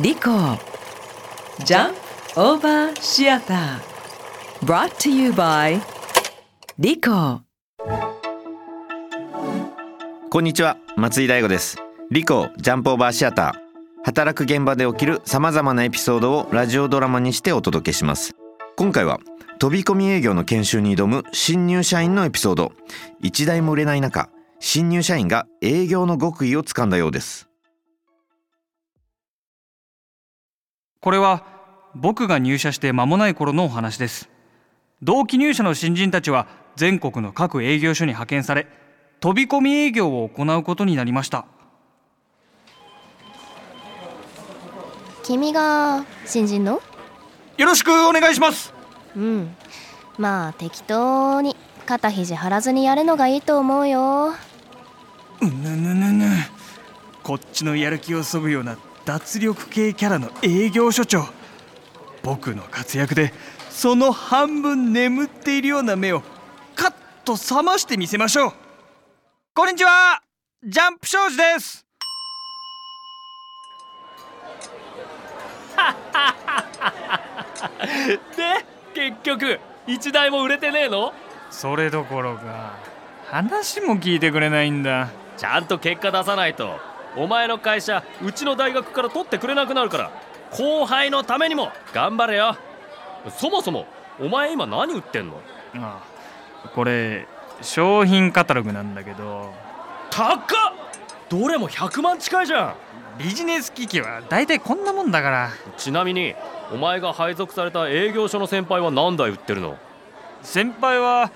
リコジャンオーバーシアター brought to you by リコこんにちは。松井大吾です。リコジャンプオーバーシアター働く現場で起きるさまざまなエピソードをラジオドラマにしてお届けします。今回は飛び込み営業の研修に挑む新入社員のエピソード。一台も売れない中新入社員が営業の極意をつかんだようです。これは僕が入社して間もない頃のお話です。同期入社の新人たちは全国の各営業所に派遣され飛び込み営業を行うことになりました。君が新人の？よろしくお願いします。うん。まあ適当に肩肘張らずにやるのがいいと思うよ。ぬぬぬぬ。こっちのやる気をそぐような脱力系キャラの営業所長。僕の活躍でその半分眠っているような目をカッと覚ましてみせましょう。こんにちは。ジャンプ庄司です。で結局一台も売れてねえの？それどころか話も聞いてくれないんだ。ちゃんと結果出さないとお前の会社うちの大学から取ってくれなくなるから後輩のためにも頑張れよ。そもそもお前今何売ってんの？ああこれ商品カタログなんだけど。高っ！どれも100万近いじゃん。ビジネス機器は大体こんなもんだから。ちなみにお前が配属された営業所の先輩は何台売ってるの？先輩は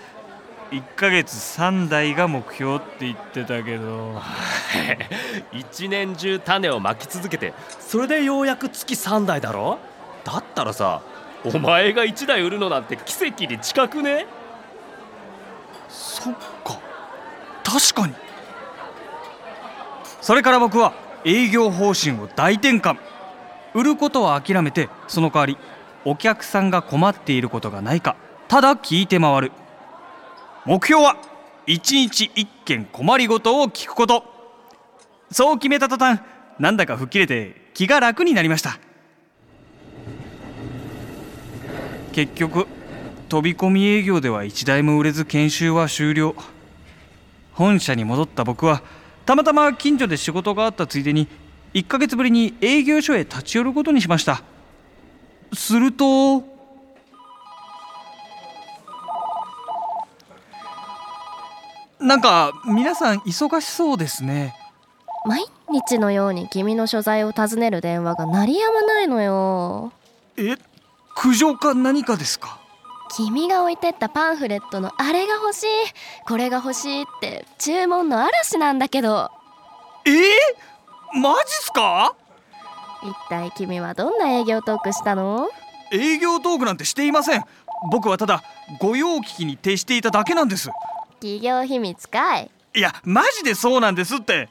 1ヶ月3台が目標って言ってたけど。一年中種をまき続けてそれでようやく月3台だろ？だったらさお前が1台売るのなんて奇跡に近くね？そっか。確かに。それから僕は営業方針を大転換。売ることは諦めてその代わりお客さんが困っていることがないかただ聞いて回る目標は1日1件困りごとを聞くこと。そう決めた途端なんだか吹っ切れて気が楽になりました。結局飛び込み営業では一台も売れず研修は終了。本社に戻った僕はたまたま近所で仕事があったついでに1ヶ月ぶりに営業所へ立ち寄ることにしました。するとなんか皆さん忙しそうですね。毎日のように君の所在を尋ねる電話が鳴りやまないのよ。え苦情か何かですか？君が置いてったパンフレットのあれが欲しい。これが欲しいって注文の嵐なんだけど。え？ー、マジっすか？一体君はどんな営業トークしたの？営業トークなんてしていません。僕はただ御用聞きに徹していただけなんです企業秘密かい？いやマジでそうなんですって。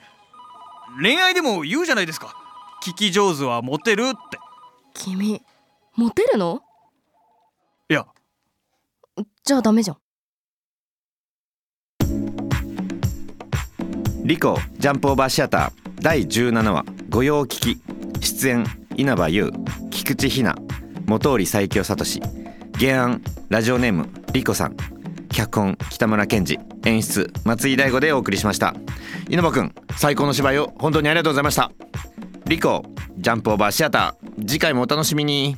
恋愛でも言うじゃないですか。聞き上手はモテるって。君モテるの？いや。じゃあダメじゃん。リコジャンプオーバーシアター。第17話。御用聞き。出演稲葉優。菊池ひな本織最強聡原案ラジオネームリコさん脚本北村健二。演出松井大吾でお送りしました。稲葉くん最高の芝居を本当にありがとうございました。リコジャンプオーバーシアター。次回もお楽しみに。